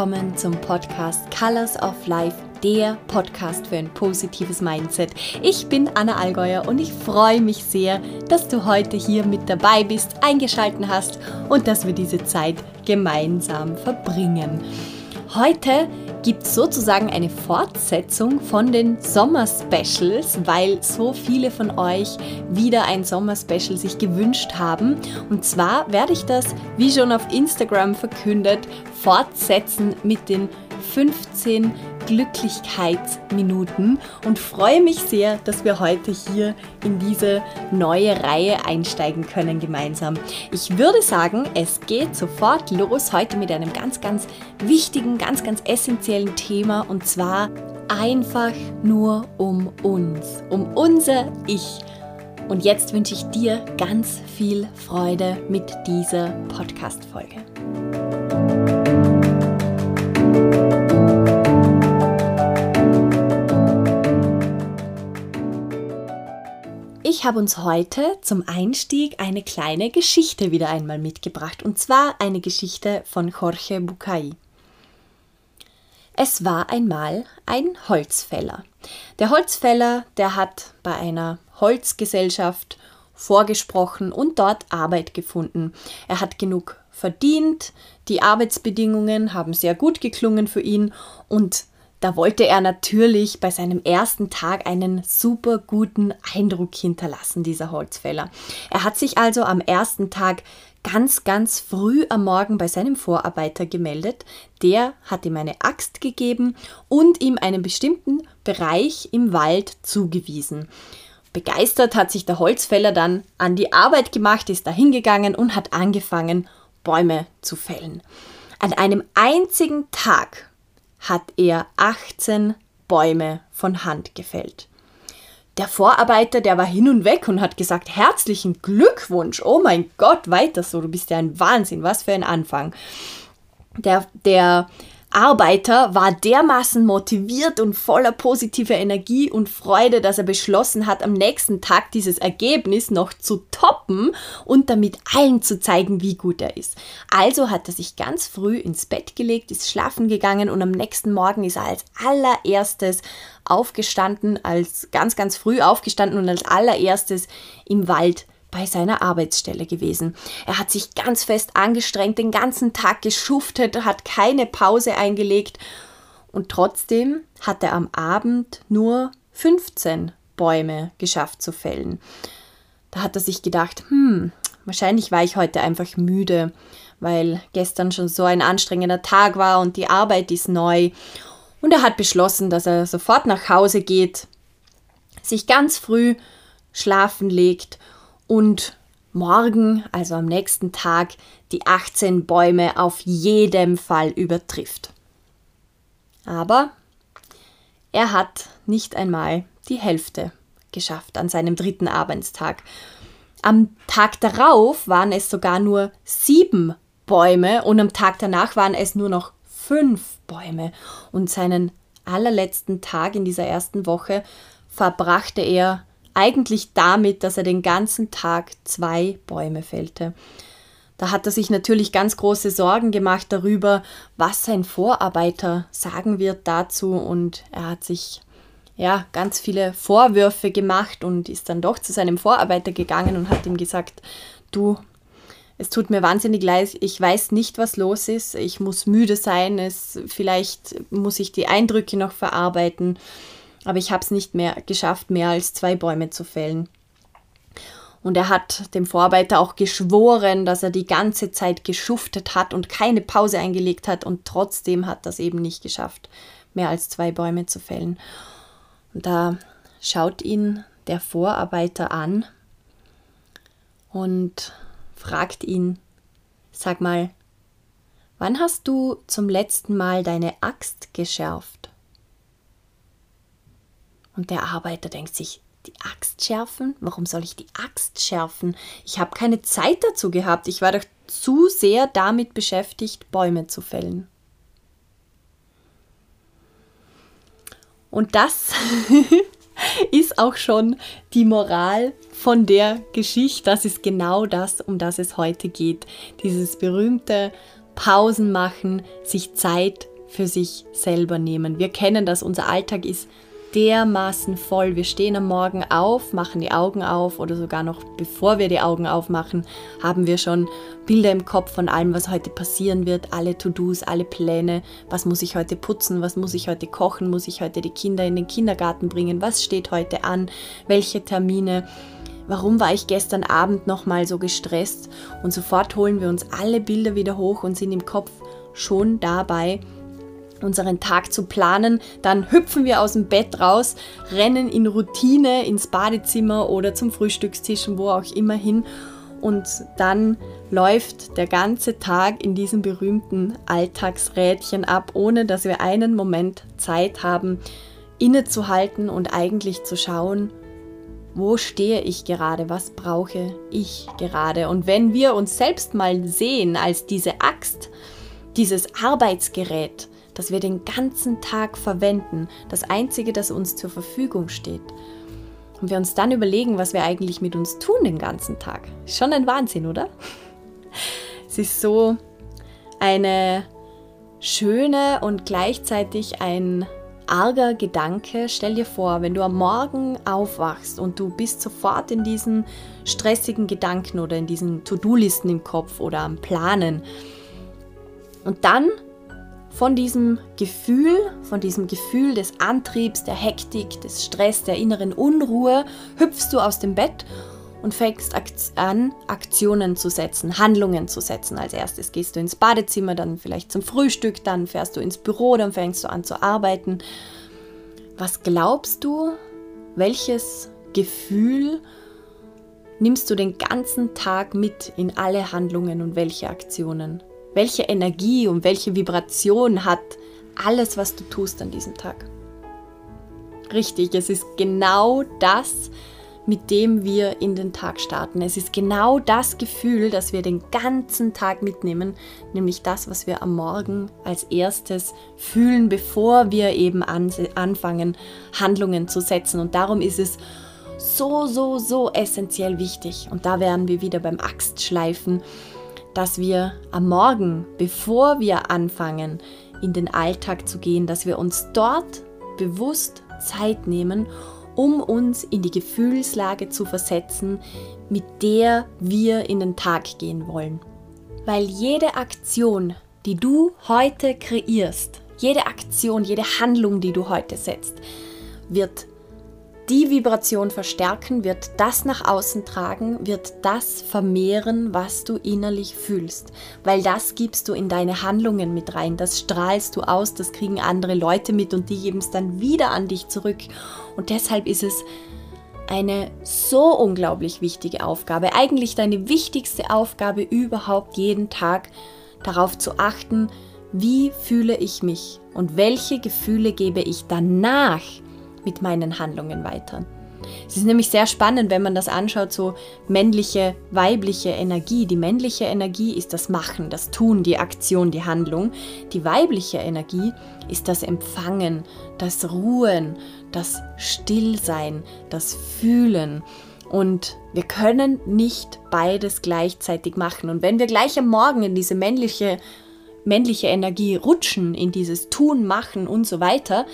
Willkommen zum Podcast Colors of Life, der Podcast für ein positives Mindset. Ich bin Anna Allgäuer und ich freue mich sehr, dass du heute hier mit dabei bist, eingeschalten hast und dass wir diese Zeit gemeinsam verbringen. Heute gibt es sozusagen eine Fortsetzung von den Sommer-Specials, weil so viele von euch wieder ein Sommer-Special sich gewünscht haben. Und zwar werde ich das, wie schon auf Instagram verkündet, fortsetzen mit den 15 Glücklichkeitsminuten und freue mich sehr, dass wir heute hier in diese neue Reihe einsteigen können gemeinsam. Ich würde sagen, es geht sofort los heute mit einem ganz, ganz wichtigen, ganz, ganz essentiellen Thema und zwar einfach nur um uns, um unser Ich. Und jetzt wünsche ich dir ganz viel Freude mit dieser Podcast-Folge. Ich habe uns heute zum Einstieg eine kleine Geschichte wieder einmal mitgebracht, und zwar eine Geschichte von Jorge Bucay. Es war einmal ein Holzfäller. Der Holzfäller, der hat bei einer Holzgesellschaft vorgesprochen und dort Arbeit gefunden. Er hat genug verdient, die Arbeitsbedingungen haben sehr gut geklungen für ihn und da wollte er natürlich bei seinem ersten Tag einen super guten Eindruck hinterlassen, dieser Holzfäller. Er hat sich also am ersten Tag ganz, ganz früh am Morgen bei seinem Vorarbeiter gemeldet. Der hat ihm eine Axt gegeben und ihm einen bestimmten Bereich im Wald zugewiesen. Begeistert hat sich der Holzfäller dann an die Arbeit gemacht, ist dahingegangen und hat angefangen, Bäume zu fällen. An einem einzigen Tag hat er 18 Bäume von Hand gefällt. Der Vorarbeiter, der war hin und weg und hat gesagt, herzlichen Glückwunsch, oh mein Gott, weiter so, du bist ja ein Wahnsinn, was für ein Anfang. Der, der Arbeiter war dermaßen motiviert und voller positiver Energie und Freude, dass er beschlossen hat, am nächsten Tag dieses Ergebnis noch zu toppen und damit allen zu zeigen, wie gut er ist. Also hat er sich ganz früh ins Bett gelegt, ist schlafen gegangen und am nächsten Morgen ist er als allererstes aufgestanden, als ganz, ganz früh aufgestanden und als allererstes im Wald bei seiner Arbeitsstelle gewesen. Er hat sich ganz fest angestrengt, den ganzen Tag geschuftet, hat keine Pause eingelegt und trotzdem hat er am Abend nur 15 Bäume geschafft zu fällen. Da hat er sich gedacht, hm, wahrscheinlich war ich heute einfach müde, weil gestern schon so ein anstrengender Tag war und die Arbeit ist neu. Und er hat beschlossen, dass er sofort nach Hause geht, sich ganz früh schlafen legt und morgen, also am nächsten Tag, die 18 Bäume auf jeden Fall übertrifft. Aber er hat nicht einmal die Hälfte geschafft an seinem dritten Arbeitstag. Am Tag darauf waren es sogar nur sieben Bäume und am Tag danach waren es nur noch fünf Bäume. Und seinen allerletzten Tag in dieser ersten Woche verbrachte er eigentlich damit, dass er den ganzen Tag zwei Bäume fällte. Da hat er sich natürlich ganz große Sorgen gemacht darüber, was sein Vorarbeiter sagen wird dazu. Und er hat sich ja ganz viele Vorwürfe gemacht und ist dann doch zu seinem Vorarbeiter gegangen und hat ihm gesagt, du, es tut mir wahnsinnig leid, ich weiß nicht, was los ist, ich muss müde sein, es vielleicht muss ich die Eindrücke noch verarbeiten aber ich habe es nicht mehr geschafft, mehr als zwei Bäume zu fällen. Und er hat dem Vorarbeiter auch geschworen, dass er die ganze Zeit geschuftet hat und keine Pause eingelegt hat und trotzdem hat das eben nicht geschafft, mehr als zwei Bäume zu fällen. Und da schaut ihn der Vorarbeiter an und fragt ihn, sag mal, wann hast du zum letzten Mal deine Axt geschärft? Und der Arbeiter denkt sich, die Axt schärfen? Warum soll ich die Axt schärfen? Ich habe keine Zeit dazu gehabt. Ich war doch zu sehr damit beschäftigt, Bäume zu fällen. Und das ist auch schon die Moral von der Geschichte. Das ist genau das, um das es heute geht. Dieses berühmte Pausen machen, sich Zeit für sich selber nehmen. Wir kennen das, unser Alltag ist dermaßen voll. Wir stehen am Morgen auf, machen die Augen auf oder sogar noch bevor wir die Augen aufmachen, haben wir schon Bilder im Kopf von allem, was heute passieren wird, alle To-Dos, alle Pläne, was muss ich heute putzen, was muss ich heute kochen, muss ich heute die Kinder in den Kindergarten bringen, was steht heute an, welche Termine. Warum war ich gestern Abend noch mal so gestresst? Und sofort holen wir uns alle Bilder wieder hoch und sind im Kopf schon dabei, unseren Tag zu planen. Dann hüpfen wir aus dem Bett raus, rennen in Routine ins Badezimmer oder zum Frühstückstisch, wo auch immer hin. Und dann läuft der ganze Tag in diesem berühmten Alltagsrädchen ab, ohne dass wir einen Moment Zeit haben, innezuhalten und eigentlich zu schauen, wo stehe ich gerade, was brauche ich gerade. Und wenn wir uns selbst mal sehen als diese Axt, dieses Arbeitsgerät, das wir den ganzen Tag verwenden, das Einzige, das uns zur Verfügung steht. Und wir uns dann überlegen, was wir eigentlich mit uns tun den ganzen Tag. Schon ein Wahnsinn, oder? Es ist so eine schöne und gleichzeitig ein arger Gedanke. Stell dir vor, wenn du am Morgen aufwachst und du bist sofort in diesen stressigen Gedanken oder in diesen To-Do-Listen im Kopf oder am Planen. Und dann von diesem Gefühl, von diesem Gefühl des Antriebs, der Hektik, des Stress, der inneren Unruhe, hüpfst du aus dem Bett und fängst an, Aktionen zu setzen, Handlungen zu setzen. Als erstes gehst du ins Badezimmer, dann vielleicht zum Frühstück, dann fährst du ins Büro, dann fängst du an zu arbeiten. Was glaubst du, welches Gefühl nimmst du den ganzen Tag mit in alle Handlungen und welche Aktionen? Welche Energie und welche Vibration hat alles, was du tust an diesem Tag? Richtig, es ist genau das, mit dem wir in den Tag starten. Es ist genau das Gefühl, das wir den ganzen Tag mitnehmen, nämlich das, was wir am Morgen als erstes fühlen, bevor wir eben anfangen, Handlungen zu setzen. Und darum ist es so, so, so essentiell wichtig. Und da wären wir wieder beim Axtschleifen dass wir am Morgen, bevor wir anfangen, in den Alltag zu gehen, dass wir uns dort bewusst Zeit nehmen, um uns in die Gefühlslage zu versetzen, mit der wir in den Tag gehen wollen. Weil jede Aktion, die du heute kreierst, jede Aktion, jede Handlung, die du heute setzt, wird die Vibration verstärken, wird das nach außen tragen, wird das vermehren, was du innerlich fühlst. Weil das gibst du in deine Handlungen mit rein, das strahlst du aus, das kriegen andere Leute mit und die geben es dann wieder an dich zurück. Und deshalb ist es eine so unglaublich wichtige Aufgabe, eigentlich deine wichtigste Aufgabe überhaupt jeden Tag, darauf zu achten, wie fühle ich mich und welche Gefühle gebe ich danach mit meinen Handlungen weiter. Es ist nämlich sehr spannend, wenn man das anschaut, so männliche, weibliche Energie. Die männliche Energie ist das Machen, das Tun, die Aktion, die Handlung. Die weibliche Energie ist das Empfangen, das Ruhen, das Stillsein, das Fühlen. Und wir können nicht beides gleichzeitig machen. Und wenn wir gleich am Morgen in diese männliche, männliche Energie rutschen, in dieses Tun, Machen und so weiter,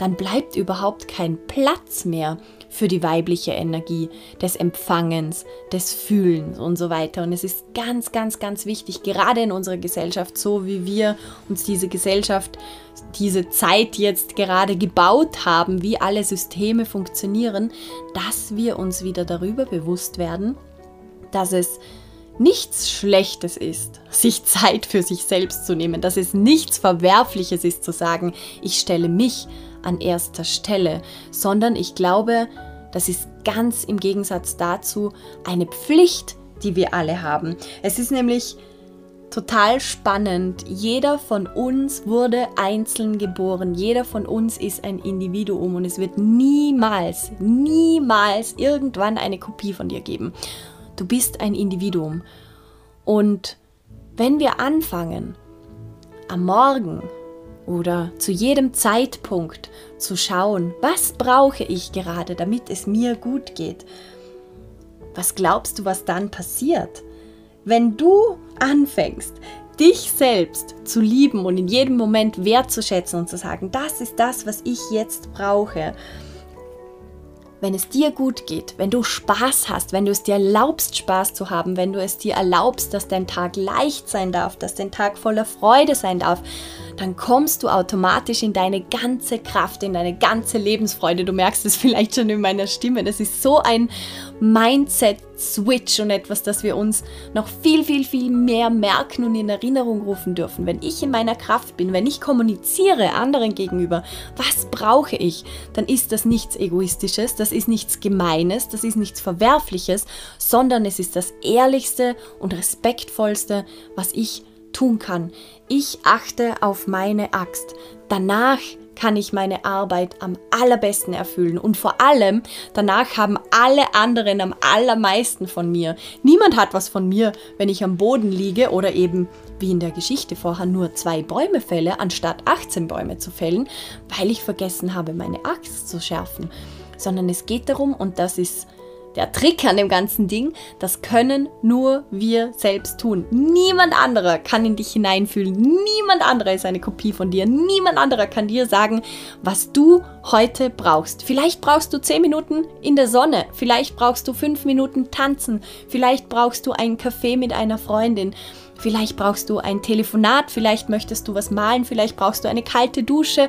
dann bleibt überhaupt kein Platz mehr für die weibliche Energie des Empfangens, des Fühlens und so weiter. Und es ist ganz, ganz, ganz wichtig, gerade in unserer Gesellschaft, so wie wir uns diese Gesellschaft, diese Zeit jetzt gerade gebaut haben, wie alle Systeme funktionieren, dass wir uns wieder darüber bewusst werden, dass es nichts Schlechtes ist, sich Zeit für sich selbst zu nehmen, dass es nichts Verwerfliches ist zu sagen, ich stelle mich an erster Stelle, sondern ich glaube, das ist ganz im Gegensatz dazu eine Pflicht, die wir alle haben. Es ist nämlich total spannend. Jeder von uns wurde einzeln geboren. Jeder von uns ist ein Individuum und es wird niemals, niemals irgendwann eine Kopie von dir geben. Du bist ein Individuum. Und wenn wir anfangen, am Morgen oder zu jedem Zeitpunkt zu schauen, was brauche ich gerade, damit es mir gut geht. Was glaubst du, was dann passiert? Wenn du anfängst, dich selbst zu lieben und in jedem Moment wertzuschätzen und zu sagen, das ist das, was ich jetzt brauche, wenn es dir gut geht, wenn du Spaß hast, wenn du es dir erlaubst, Spaß zu haben, wenn du es dir erlaubst, dass dein Tag leicht sein darf, dass dein Tag voller Freude sein darf, dann kommst du automatisch in deine ganze Kraft, in deine ganze Lebensfreude. Du merkst es vielleicht schon in meiner Stimme. Das ist so ein Mindset-Switch und etwas, das wir uns noch viel, viel, viel mehr merken und in Erinnerung rufen dürfen. Wenn ich in meiner Kraft bin, wenn ich kommuniziere anderen gegenüber, was brauche ich, dann ist das nichts Egoistisches, das ist nichts Gemeines, das ist nichts Verwerfliches, sondern es ist das Ehrlichste und Respektvollste, was ich tun kann. Ich achte auf meine Axt. Danach kann ich meine Arbeit am allerbesten erfüllen. Und vor allem, danach haben alle anderen am allermeisten von mir. Niemand hat was von mir, wenn ich am Boden liege oder eben, wie in der Geschichte vorher, nur zwei Bäume fälle, anstatt 18 Bäume zu fällen, weil ich vergessen habe, meine Axt zu schärfen. Sondern es geht darum, und das ist der Trick an dem ganzen Ding, das können nur wir selbst tun. Niemand anderer kann in dich hineinfühlen. Niemand anderer ist eine Kopie von dir. Niemand anderer kann dir sagen, was du heute brauchst. Vielleicht brauchst du 10 Minuten in der Sonne. Vielleicht brauchst du 5 Minuten tanzen. Vielleicht brauchst du einen Kaffee mit einer Freundin. Vielleicht brauchst du ein Telefonat. Vielleicht möchtest du was malen. Vielleicht brauchst du eine kalte Dusche.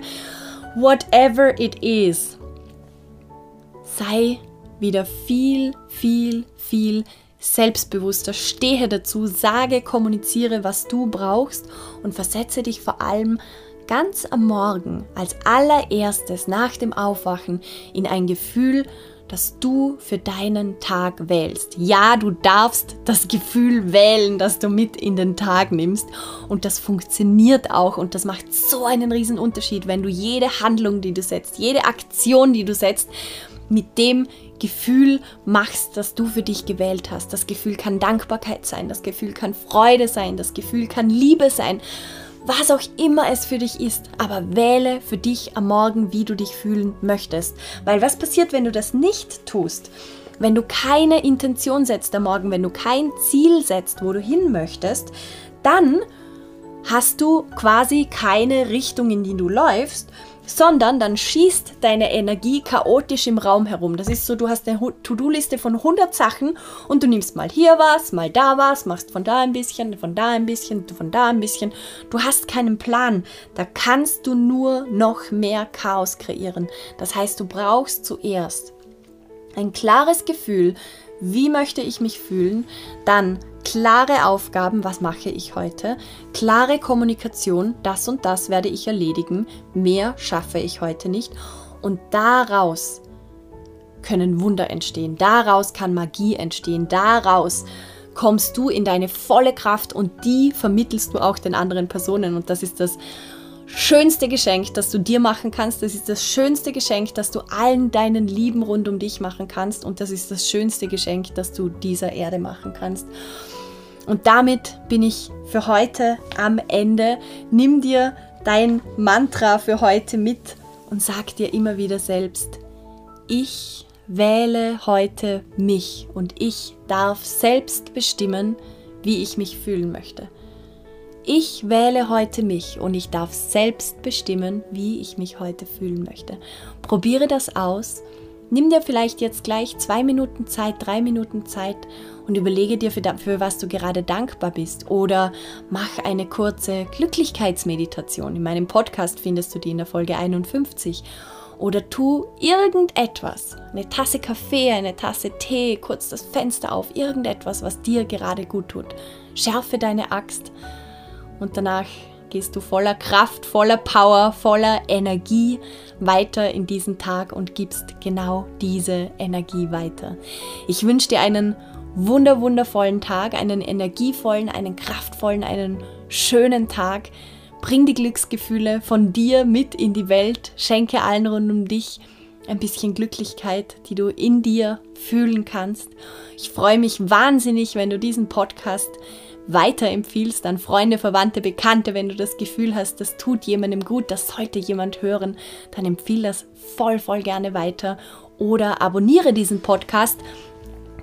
Whatever it is. Sei wieder viel, viel, viel selbstbewusster. Stehe dazu, sage, kommuniziere, was du brauchst und versetze dich vor allem ganz am Morgen als allererstes nach dem Aufwachen in ein Gefühl, das du für deinen Tag wählst. Ja, du darfst das Gefühl wählen, das du mit in den Tag nimmst. Und das funktioniert auch und das macht so einen riesen Unterschied, wenn du jede Handlung, die du setzt, jede Aktion, die du setzt, mit dem Gefühl machst, das du für dich gewählt hast. Das Gefühl kann Dankbarkeit sein, das Gefühl kann Freude sein, das Gefühl kann Liebe sein, was auch immer es für dich ist. Aber wähle für dich am Morgen, wie du dich fühlen möchtest. Weil was passiert, wenn du das nicht tust? Wenn du keine Intention setzt am Morgen, wenn du kein Ziel setzt, wo du hin möchtest, dann hast du quasi keine Richtung, in die du läufst, sondern dann schießt deine Energie chaotisch im Raum herum. Das ist so, du hast eine To-Do-Liste von 100 Sachen und du nimmst mal hier was, mal da was, machst von da ein bisschen, von da ein bisschen, von da ein bisschen. Du hast keinen Plan. Da kannst du nur noch mehr Chaos kreieren. Das heißt, du brauchst zuerst ein klares Gefühl, wie möchte ich mich fühlen, dann klare Aufgaben, was mache ich heute, klare Kommunikation, das und das werde ich erledigen, mehr schaffe ich heute nicht. Und daraus können Wunder entstehen, daraus kann Magie entstehen, daraus kommst du in deine volle Kraft und die vermittelst du auch den anderen Personen. Und das ist das schönste Geschenk, das du dir machen kannst. Das ist das schönste Geschenk, das du allen deinen Lieben rund um dich machen kannst. Und das ist das schönste Geschenk, das du dieser Erde machen kannst. Und damit bin ich für heute am Ende. Nimm dir dein Mantra für heute mit und sag dir immer wieder selbst, ich wähle heute mich und ich darf selbst bestimmen, wie ich mich fühlen möchte. Ich wähle heute mich und ich darf selbst bestimmen, wie ich mich heute fühlen möchte. Probiere das aus. Nimm dir vielleicht jetzt gleich zwei Minuten Zeit, drei Minuten Zeit und überlege dir, für, für was du gerade dankbar bist. Oder mach eine kurze Glücklichkeitsmeditation. In meinem Podcast findest du die in der Folge 51 oder tu irgendetwas, eine Tasse Kaffee, eine Tasse Tee, kurz das Fenster auf, irgendetwas, was dir gerade gut tut. Schärfe deine Axt und danach gehst du voller Kraft, voller Power, voller Energie weiter in diesen Tag und gibst genau diese Energie weiter. Ich wünsche dir einen wunder wundervollen Tag, einen energievollen, einen kraftvollen, einen schönen Tag. Bring die Glücksgefühle von dir mit in die Welt, schenke allen rund um dich ein bisschen Glücklichkeit, die du in dir fühlen kannst. Ich freue mich wahnsinnig, wenn du diesen Podcast weiterempfiehlst an Freunde, Verwandte, Bekannte, wenn du das Gefühl hast, das tut jemandem gut, das sollte jemand hören, dann empfiehl das voll, voll gerne weiter oder abonniere diesen Podcast,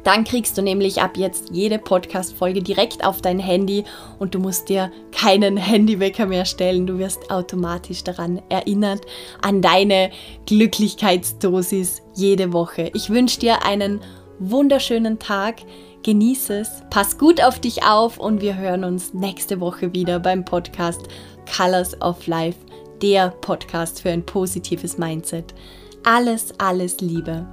Dann kriegst du nämlich ab jetzt jede Podcast-Folge direkt auf dein Handy und du musst dir keinen Handywecker mehr stellen. Du wirst automatisch daran erinnert, an deine Glücklichkeitsdosis jede Woche. Ich wünsche dir einen wunderschönen Tag. Genieße es, pass gut auf dich auf und wir hören uns nächste Woche wieder beim Podcast Colors of Life, der Podcast für ein positives Mindset. Alles, alles Liebe.